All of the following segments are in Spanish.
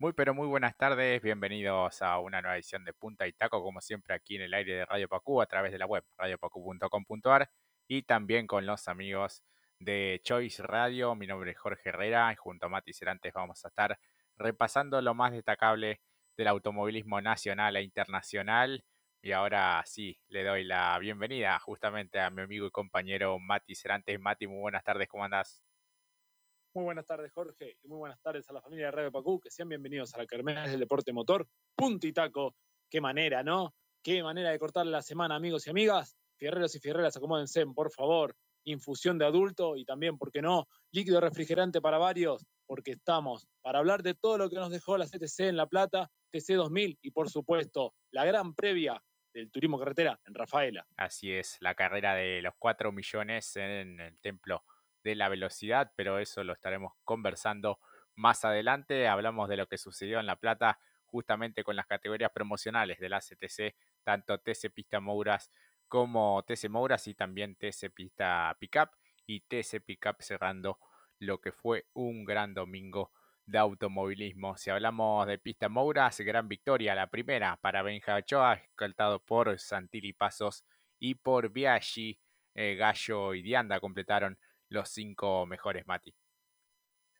Muy pero muy buenas tardes, bienvenidos a una nueva edición de Punta y Taco, como siempre aquí en el aire de Radio Pacú a través de la web radiopacu.com.ar y también con los amigos de Choice Radio. Mi nombre es Jorge Herrera y junto a Mati Cerantes vamos a estar repasando lo más destacable del automovilismo nacional e internacional. Y ahora sí, le doy la bienvenida justamente a mi amigo y compañero Mati Cerantes. Mati, muy buenas tardes, ¿cómo andás? Muy buenas tardes, Jorge, y muy buenas tardes a la familia de Radio Pacú, que sean bienvenidos a la Kermés del Deporte Motor. Punto y taco. Qué manera, ¿no? Qué manera de cortar la semana, amigos y amigas. Fierreros y fierreras, acomódense, por favor. Infusión de adulto y también, ¿por qué no? Líquido refrigerante para varios, porque estamos para hablar de todo lo que nos dejó la CTC en La Plata, TC 2000 y, por supuesto, la gran previa del turismo carretera en Rafaela. Así es, la carrera de los 4 millones en el templo de la velocidad, pero eso lo estaremos conversando más adelante. Hablamos de lo que sucedió en La Plata justamente con las categorías promocionales de la CTC, tanto TC Pista Mouras como TC Mouras y también TC Pista Pickup y TC Pickup cerrando lo que fue un gran domingo de automovilismo. Si hablamos de Pista Mouras, gran victoria, la primera para Benja Ochoa, escoltado por Santilli Pasos y por Biaggi, eh, Gallo y Dianda completaron los cinco mejores, Mati.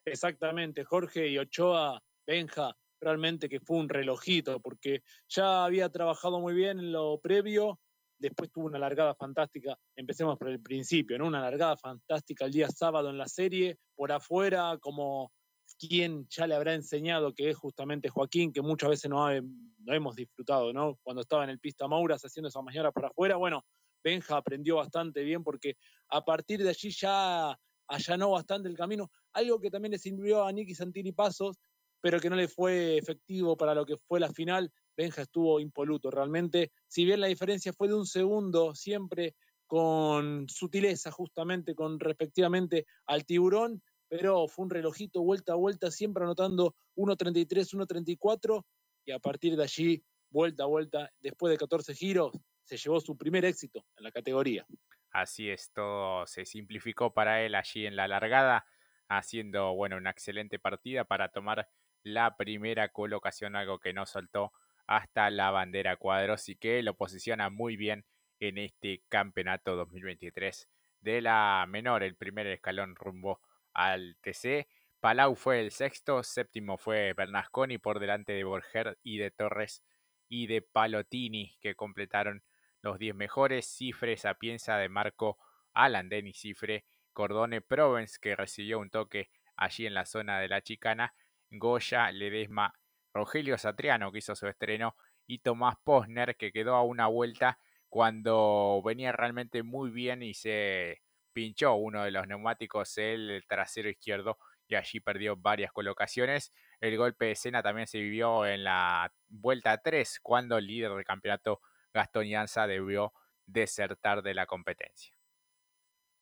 Exactamente, Jorge y Ochoa, Benja, realmente que fue un relojito, porque ya había trabajado muy bien en lo previo, después tuvo una largada fantástica, empecemos por el principio, ¿no? Una largada fantástica el día sábado en la serie, por afuera, como quien ya le habrá enseñado que es justamente Joaquín, que muchas veces no, no hemos disfrutado, ¿no? Cuando estaba en el pista Mauras haciendo esa mañana por afuera, bueno, Benja aprendió bastante bien porque a partir de allí ya allanó bastante el camino. Algo que también le sirvió a Nicky Santini Pasos, pero que no le fue efectivo para lo que fue la final. Benja estuvo impoluto realmente. Si bien la diferencia fue de un segundo, siempre con sutileza, justamente con respectivamente al tiburón, pero fue un relojito vuelta a vuelta, siempre anotando 1.33, 1.34, y a partir de allí, vuelta a vuelta, después de 14 giros, se llevó su primer éxito en la categoría. Así es, todo se simplificó para él allí en la largada, haciendo bueno una excelente partida para tomar la primera colocación, algo que no soltó hasta la bandera cuadros y que lo posiciona muy bien en este campeonato 2023 de la menor, el primer escalón rumbo al TC. Palau fue el sexto, séptimo fue Bernasconi por delante de Borger y de Torres y de Palotini que completaron los 10 mejores, Cifre, Sapienza de Marco, Alan Denis Cifre, Cordone Provence, que recibió un toque allí en la zona de la chicana, Goya, Ledesma, Rogelio Satriano, que hizo su estreno, y Tomás Posner, que quedó a una vuelta cuando venía realmente muy bien y se pinchó uno de los neumáticos, el trasero izquierdo, y allí perdió varias colocaciones. El golpe de escena también se vivió en la vuelta 3, cuando el líder del campeonato Gastón Yanza debió desertar de la competencia.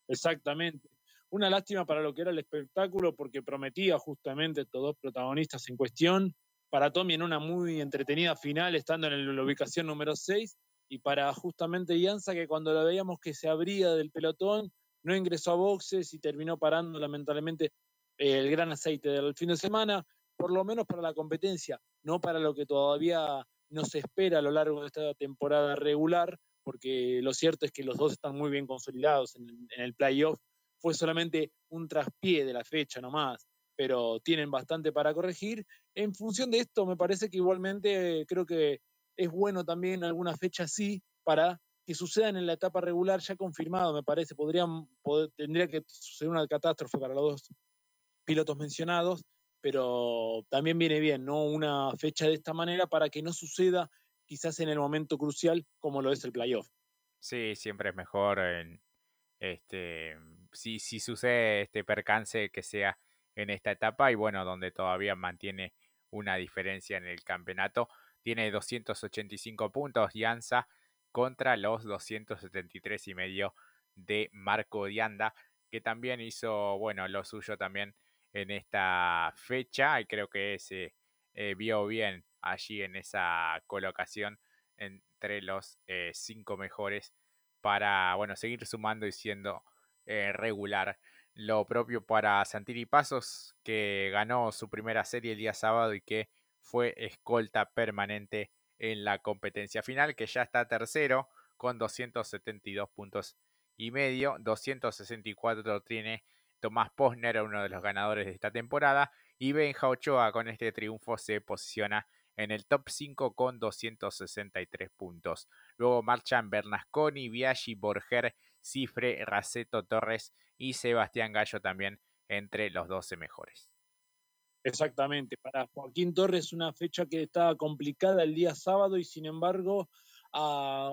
Exactamente. Una lástima para lo que era el espectáculo porque prometía justamente estos dos protagonistas en cuestión. Para Tommy en una muy entretenida final, estando en la ubicación número 6, y para justamente Yanza que cuando lo veíamos que se abría del pelotón, no ingresó a boxes y terminó parando lamentablemente el gran aceite del fin de semana, por lo menos para la competencia, no para lo que todavía no se espera a lo largo de esta temporada regular, porque lo cierto es que los dos están muy bien consolidados en, el playoff. Fue solamente un traspié de la fecha nomás, pero tienen bastante para corregir. En función de esto, me parece que igualmente creo que es bueno también alguna fecha así para que sucedan en la etapa regular ya confirmado, me parece. Podrían, tendría que suceder una catástrofe para los dos pilotos mencionados pero también viene bien, ¿no? Una fecha de esta manera para que no suceda quizás en el momento crucial como lo es el playoff. Sí, siempre es mejor este, si, si sucede este percance que sea en esta etapa y bueno, donde todavía mantiene una diferencia en el campeonato. Tiene 285 puntos Yanza contra los 273 y medio de Marco Dianda, que también hizo, bueno, lo suyo también en esta fecha y creo que se eh, vio bien allí en esa colocación entre los eh, cinco mejores para bueno seguir sumando y siendo eh, regular. Lo propio para Santini Pasos que ganó su primera serie el día sábado y que fue escolta permanente en la competencia final, que ya está tercero con 272 puntos y medio, 264 tiene Tomás Posner, uno de los ganadores de esta temporada, y Benja Ochoa con este triunfo se posiciona en el top 5 con 263 puntos. Luego marchan Bernasconi, Biaggi, Borger, Cifre, Raceto Torres y Sebastián Gallo también entre los 12 mejores. Exactamente, para Joaquín Torres una fecha que estaba complicada el día sábado y sin embargo ah,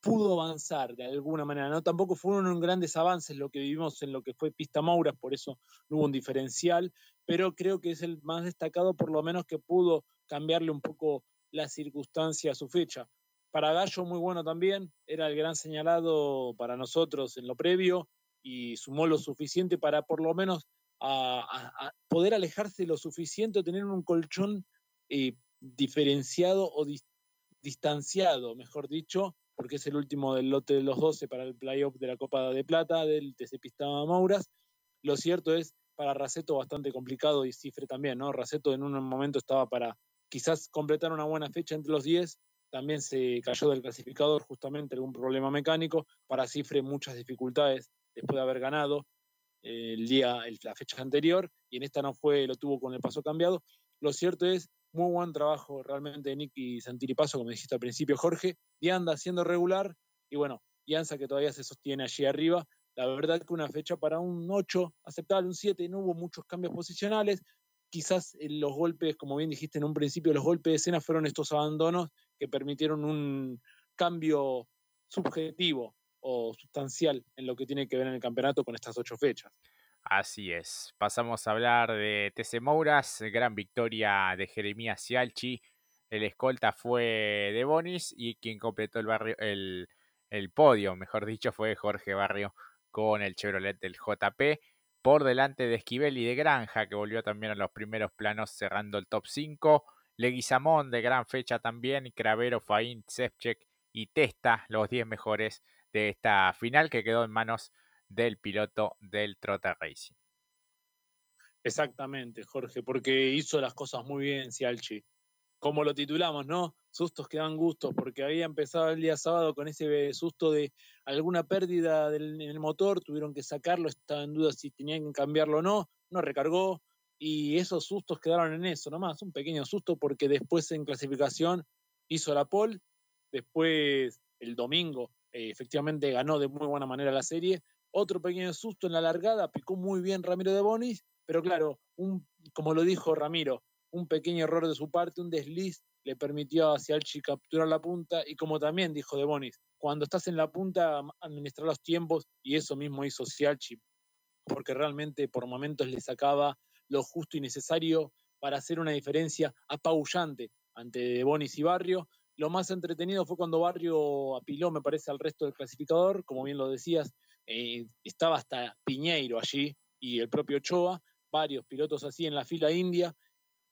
pudo avanzar de alguna manera. No tampoco fueron grandes avances lo que vivimos en lo que fue Pista Maura, por eso no hubo un diferencial, pero creo que es el más destacado por lo menos que pudo cambiarle un poco la circunstancia a su fecha. Para Gallo muy bueno también, era el gran señalado para nosotros en lo previo y sumó lo suficiente para por lo menos poder alejarse lo suficiente, tener un colchón eh, diferenciado o distanciado, mejor dicho, porque es el último del lote de los 12 para el playoff de la Copa de Plata del TC Pista Mauras. Lo cierto es, para Raceto bastante complicado y Cifre también, ¿no? Raceto en un momento estaba para quizás completar una buena fecha entre los 10, también se cayó del clasificador justamente algún problema mecánico, para Cifre muchas dificultades después de haber ganado eh, el día, la fecha anterior, y en esta no fue, lo tuvo con el paso cambiado. Lo cierto es, muy buen trabajo realmente de Nicky Santiripaso, como dijiste al principio, Jorge, y anda siendo regular, y bueno, Ianza que todavía se sostiene allí arriba. La verdad que una fecha para un 8 aceptable, un 7, no hubo muchos cambios posicionales, quizás los golpes, como bien dijiste en un principio, los golpes de escena fueron estos abandonos que permitieron un cambio subjetivo o sustancial en lo que tiene que ver en el campeonato con estas ocho fechas. Así es. Pasamos a hablar de TC Mouras, gran victoria de Jeremías Cialchi. El escolta fue de Bonis y quien completó el, barrio, el, el podio, mejor dicho, fue Jorge Barrio con el Chevrolet del JP por delante de Esquivel y de Granja, que volvió también a los primeros planos cerrando el top 5. Leguizamón de gran fecha también, Cravero, Faín, Sepchek y Testa, los 10 mejores de esta final que quedó en manos del piloto del Trotter Racing. Exactamente, Jorge, porque hizo las cosas muy bien Cialchi como lo titulamos, ¿no? Sustos que dan gusto, porque había empezado el día sábado con ese susto de alguna pérdida en el motor, tuvieron que sacarlo, estaba en duda si tenían que cambiarlo o no, no recargó, y esos sustos quedaron en eso nomás, un pequeño susto porque después en clasificación hizo la pole, después el domingo eh, efectivamente ganó de muy buena manera la serie, otro pequeño susto en la largada, picó muy bien Ramiro de Bonis, pero claro, un, como lo dijo Ramiro, un pequeño error de su parte, un desliz, le permitió a Cialchi capturar la punta y como también dijo De Bonis, cuando estás en la punta, administrar los tiempos y eso mismo hizo Cialchi, porque realmente por momentos le sacaba lo justo y necesario para hacer una diferencia apabullante ante De Bonis y Barrio. Lo más entretenido fue cuando Barrio apiló, me parece, al resto del clasificador, como bien lo decías, eh, estaba hasta Piñeiro allí y el propio Ochoa, varios pilotos así en la fila india,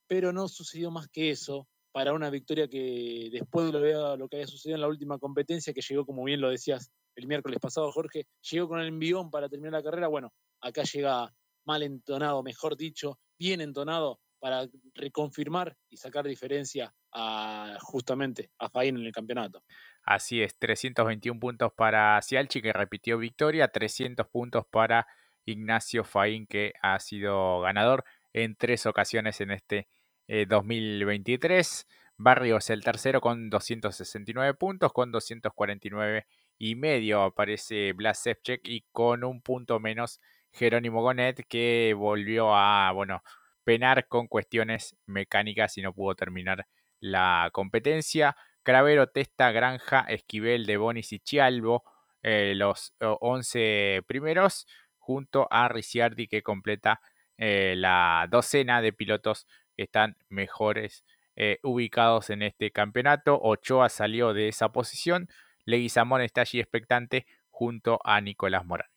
pero no sucedió más que eso para una victoria que después de lo, que había sucedido en la última competencia, que llegó, como bien lo decías el miércoles pasado, Jorge, llegó con el envión para terminar la carrera. Bueno, acá llega mal entonado, mejor dicho, bien entonado para reconfirmar y sacar diferencia a, justamente a Faín en el campeonato. Así es, 321 puntos para Cialchi, que repitió victoria, 300 puntos para Ignacio Faín, que ha sido ganador en tres ocasiones en este 2023. Eh, Barrios el tercero con 269 puntos, con 249 y medio aparece Blas Sepchek y con un punto menos Jerónimo Gonet que volvió a, bueno, penar con cuestiones mecánicas y no pudo terminar la competencia. Cravero, Testa, Granja, Esquivel, De Bonis y Chialvo, eh, los 11 primeros, junto a Ricciardi que completa eh, la docena de pilotos que están mejores eh, ubicados en este campeonato. Ochoa salió de esa posición. Leguizamón está allí expectante junto a Nicolás Morán.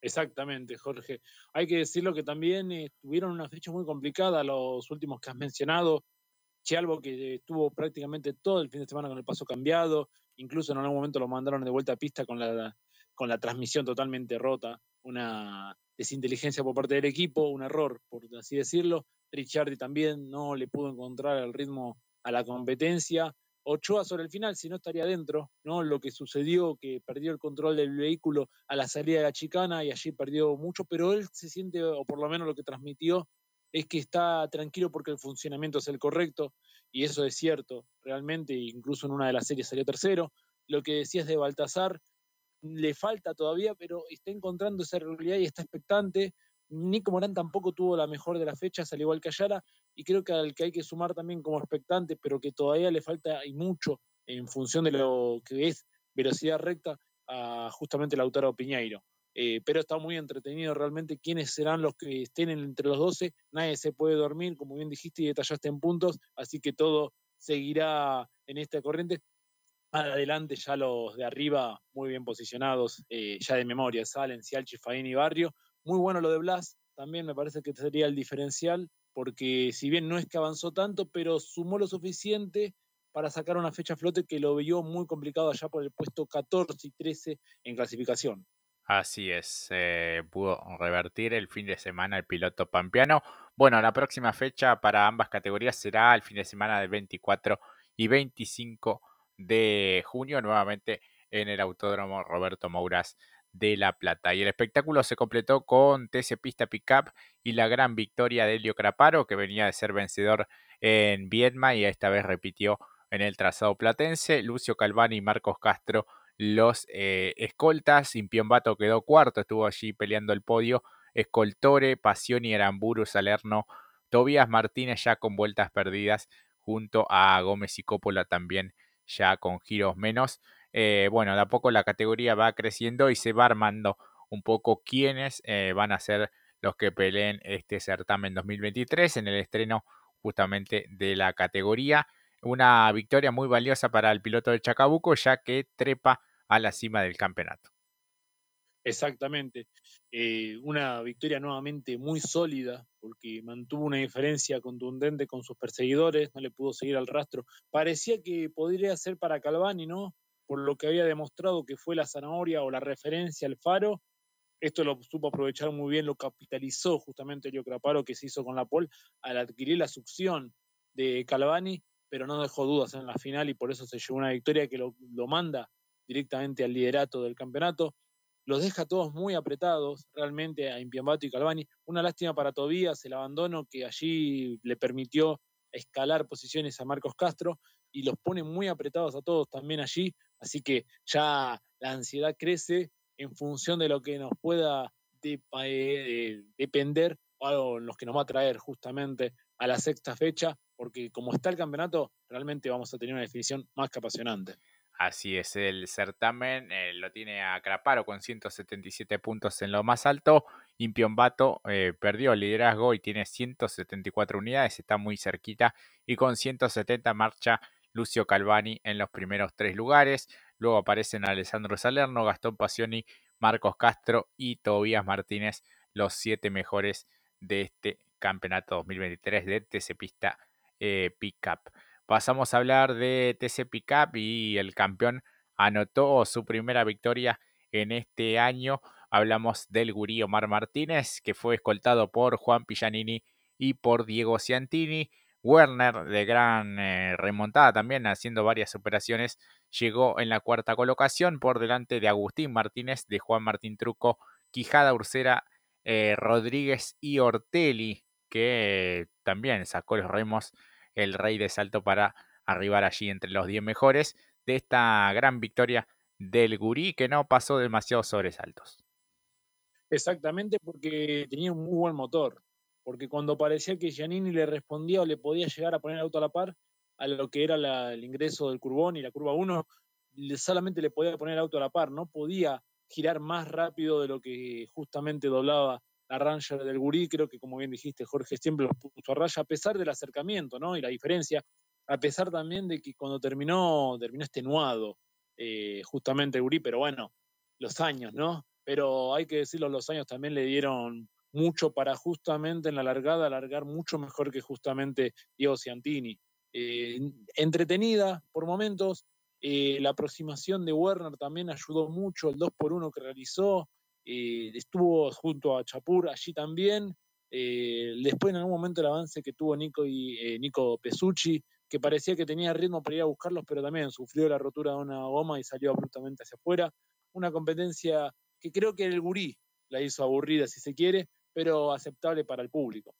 Exactamente, Jorge. Hay que decirlo que también tuvieron una fecha muy complicada los últimos que has mencionado. Chialvo que estuvo prácticamente todo el fin de semana con el paso cambiado, incluso en algún momento lo mandaron de vuelta a pista con la, con la transmisión totalmente rota, una desinteligencia por parte del equipo, un error, por así decirlo. Ricciardi también no le pudo encontrar el ritmo a la competencia. Ochoa sobre el final, si no estaría dentro, ¿no? Lo que sucedió, que perdió el control del vehículo a la salida de la chicana y allí perdió mucho, pero él se siente, o por lo menos lo que transmitió, es que está tranquilo porque el funcionamiento es el correcto, y eso es cierto, realmente, incluso en una de las series salió tercero. Lo que decías de Baltasar, le falta todavía, pero está encontrando esa realidad y está expectante. Nico Morán tampoco tuvo la mejor de las fechas, al igual que Ayala, y creo que al que hay que sumar también como expectante, pero que todavía le falta y mucho en función de lo que es velocidad recta, a justamente Lautaro Piñeiro. Eh, pero está muy entretenido realmente quiénes serán los que estén entre los 12. Nadie se puede dormir, como bien dijiste y detallaste en puntos, así que todo seguirá en esta corriente. Adelante ya los de arriba muy bien posicionados, eh, ya de memoria, Salen, Cialchi, Faín y Barrio. Muy bueno lo de Blas, también me parece que sería el diferencial, porque si bien no es que avanzó tanto, pero sumó lo suficiente para sacar una fecha flote que lo vio muy complicado allá por el puesto 14 y 13 en clasificación. Así es, eh, pudo revertir el fin de semana el piloto pampeano. Bueno, la próxima fecha para ambas categorías será el fin de semana del 24 y 25 de junio, nuevamente en el Autódromo Roberto Mouras de La Plata. Y el espectáculo se completó con TC Pista Pickup y la gran victoria de Helio Craparo, que venía de ser vencedor en Viedma y esta vez repitió en el trazado platense. Lucio Calvani y Marcos Castro, los eh, escoltas. Impiombato quedó cuarto, estuvo allí peleando el podio. Escoltore, Pasioni, Aramburu, Salerno, Tobías Martínez ya con vueltas perdidas, junto a Gómez y Coppola también ya con giros menos. Eh, bueno, de a poco la categoría va creciendo y se va armando un poco quiénes eh, van a ser los que peleen este certamen 2023 en el estreno justamente de la categoría. Una victoria muy valiosa para el piloto de Chacabuco ya que trepa a la cima del campeonato. Exactamente. Eh, una victoria nuevamente muy sólida, porque mantuvo una diferencia contundente con sus perseguidores, no le pudo seguir al rastro. Parecía que podría ser para Calvani, ¿no? Por lo que había demostrado que fue la zanahoria o la referencia al faro. Esto lo supo aprovechar muy bien, lo capitalizó justamente el Craparo que se hizo con la pole al adquirir la succión de Calvani, pero no dejó dudas en la final y por eso se llevó una victoria que lo manda directamente al liderato del campeonato los deja todos muy apretados realmente a Impiambato y Calvani. Una lástima para Tobías, el abandono que allí le permitió escalar posiciones a Marcos Castro y los pone muy apretados a todos también allí, así que ya la ansiedad crece en función de lo que nos pueda eh, depender o los que nos va a traer justamente a la sexta fecha, porque como está el campeonato, realmente vamos a tener una definición más que apasionante. Así es, el certamen eh, lo tiene a Craparo con 177 puntos en lo más alto. Impiombato eh, perdió el liderazgo y tiene 174 unidades, está muy cerquita. Y con 170 marcha Lucio Calvani en los primeros tres lugares. Luego aparecen Alessandro Salerno, Gastón Pasioni, Marcos Castro y Tobías Martínez, los siete mejores de este campeonato 2023 de TC Pista eh, Pickup. Pasamos a hablar de TC Pickup y el campeón anotó su primera victoria en este año. Hablamos del gurí Omar Martínez, que fue escoltado por Juan Pillanini y por Diego Ciantini. Werner, de gran eh, remontada también, haciendo varias operaciones, llegó en la cuarta colocación por delante de Agustín Martínez, de Juan Martín Truco, Quijada Ursera, eh, Rodríguez y Ortelli, que también sacó los remos el rey de salto para arribar allí entre los 10 mejores de esta gran victoria del Gurí que no pasó demasiados sobresaltos. Exactamente porque tenía un muy buen motor, porque cuando parecía que Giannini le respondía o le podía llegar a poner el auto a la par a lo que era el ingreso del curbón y la curva 1, solamente le podía poner el auto a la par, no podía girar más rápido de lo que justamente doblaba la Ranger del Gurí, creo que como bien dijiste, Jorge siempre los puso a raya, a pesar del acercamiento, ¿no? Y la diferencia, a pesar también de que cuando terminó, terminó extenuado eh, justamente el Gurí, pero bueno, los años, ¿no? Pero hay que decirlo, los años también le dieron mucho para justamente en la largada alargar mucho mejor que justamente Diego Ciantini. Eh, entretenida por momentos, eh, la aproximación de Werner también ayudó mucho, el 2 por 1 que realizó, eh, estuvo junto a Chapur allí también, Eh, después en algún momento el avance que tuvo Nico eh, Nico Pesucci, que parecía que tenía ritmo para ir a buscarlos, pero también sufrió la rotura de una goma y salió abruptamente hacia afuera. Una competencia que creo que el gurí la hizo aburrida si se quiere, pero aceptable para el público.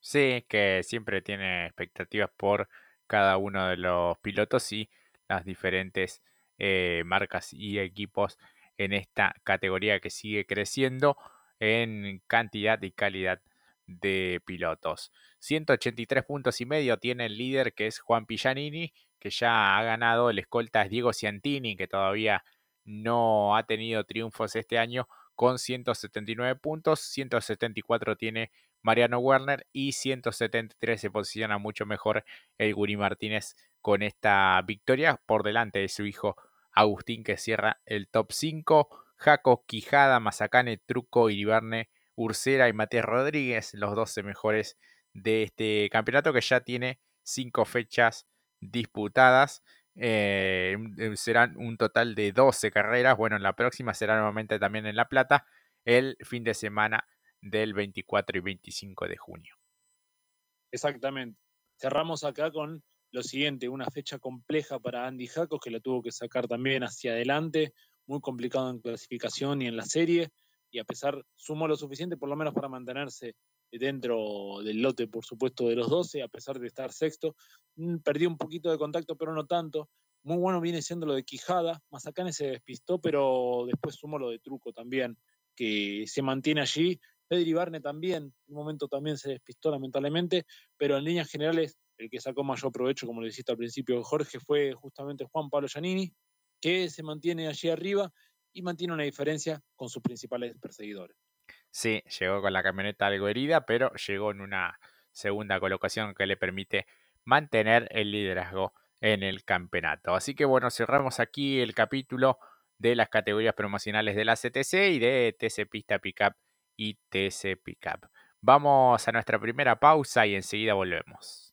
Sí, que siempre tiene expectativas por cada uno de los pilotos y las diferentes eh, marcas y equipos en esta categoría que sigue creciendo en cantidad y calidad de pilotos. 183 puntos y medio tiene el líder que es Juan Pillanini, que ya ha ganado. El escolta es Diego Ciantini, que todavía no ha tenido triunfos este año con 179 puntos. 174 tiene Mariano Werner y 173 se posiciona mucho mejor el Guri Martínez con esta victoria por delante de su hijo Agustín que cierra el top 5. Jaco, Quijada, Mazacane, Truco, Iribarne, Ursera y Matías Rodríguez, los 12 mejores de este campeonato que ya tiene 5 fechas disputadas. Eh, serán un total de 12 carreras. Bueno, la próxima será nuevamente también en La Plata el fin de semana del 24 y 25 de junio. Exactamente. Cerramos acá con lo siguiente, una fecha compleja para Andy Jacos que la tuvo que sacar también hacia adelante, muy complicado en clasificación y en la serie, y a pesar sumó lo suficiente por lo menos para mantenerse dentro del lote, por supuesto, de los 12, a pesar de estar sexto. Mm, perdió un poquito de contacto, pero no tanto. Muy bueno viene siendo lo de Quijada. Mazacane se despistó, pero después sumó lo de Truco también, que se mantiene allí. Pedri Barne también, en un momento también se despistó lamentablemente, pero en líneas generales el que sacó mayor provecho, como le dijiste al principio Jorge, fue justamente Juan Pablo Giannini, que se mantiene allí arriba y mantiene una diferencia con sus principales perseguidores. Sí, llegó con la camioneta algo herida, pero llegó en una segunda colocación que le permite mantener el liderazgo en el campeonato. Así que bueno, cerramos aquí el capítulo de las categorías promocionales de la CTC y de TC Pista Pickup y TC Pickup. Vamos a nuestra primera pausa y enseguida volvemos.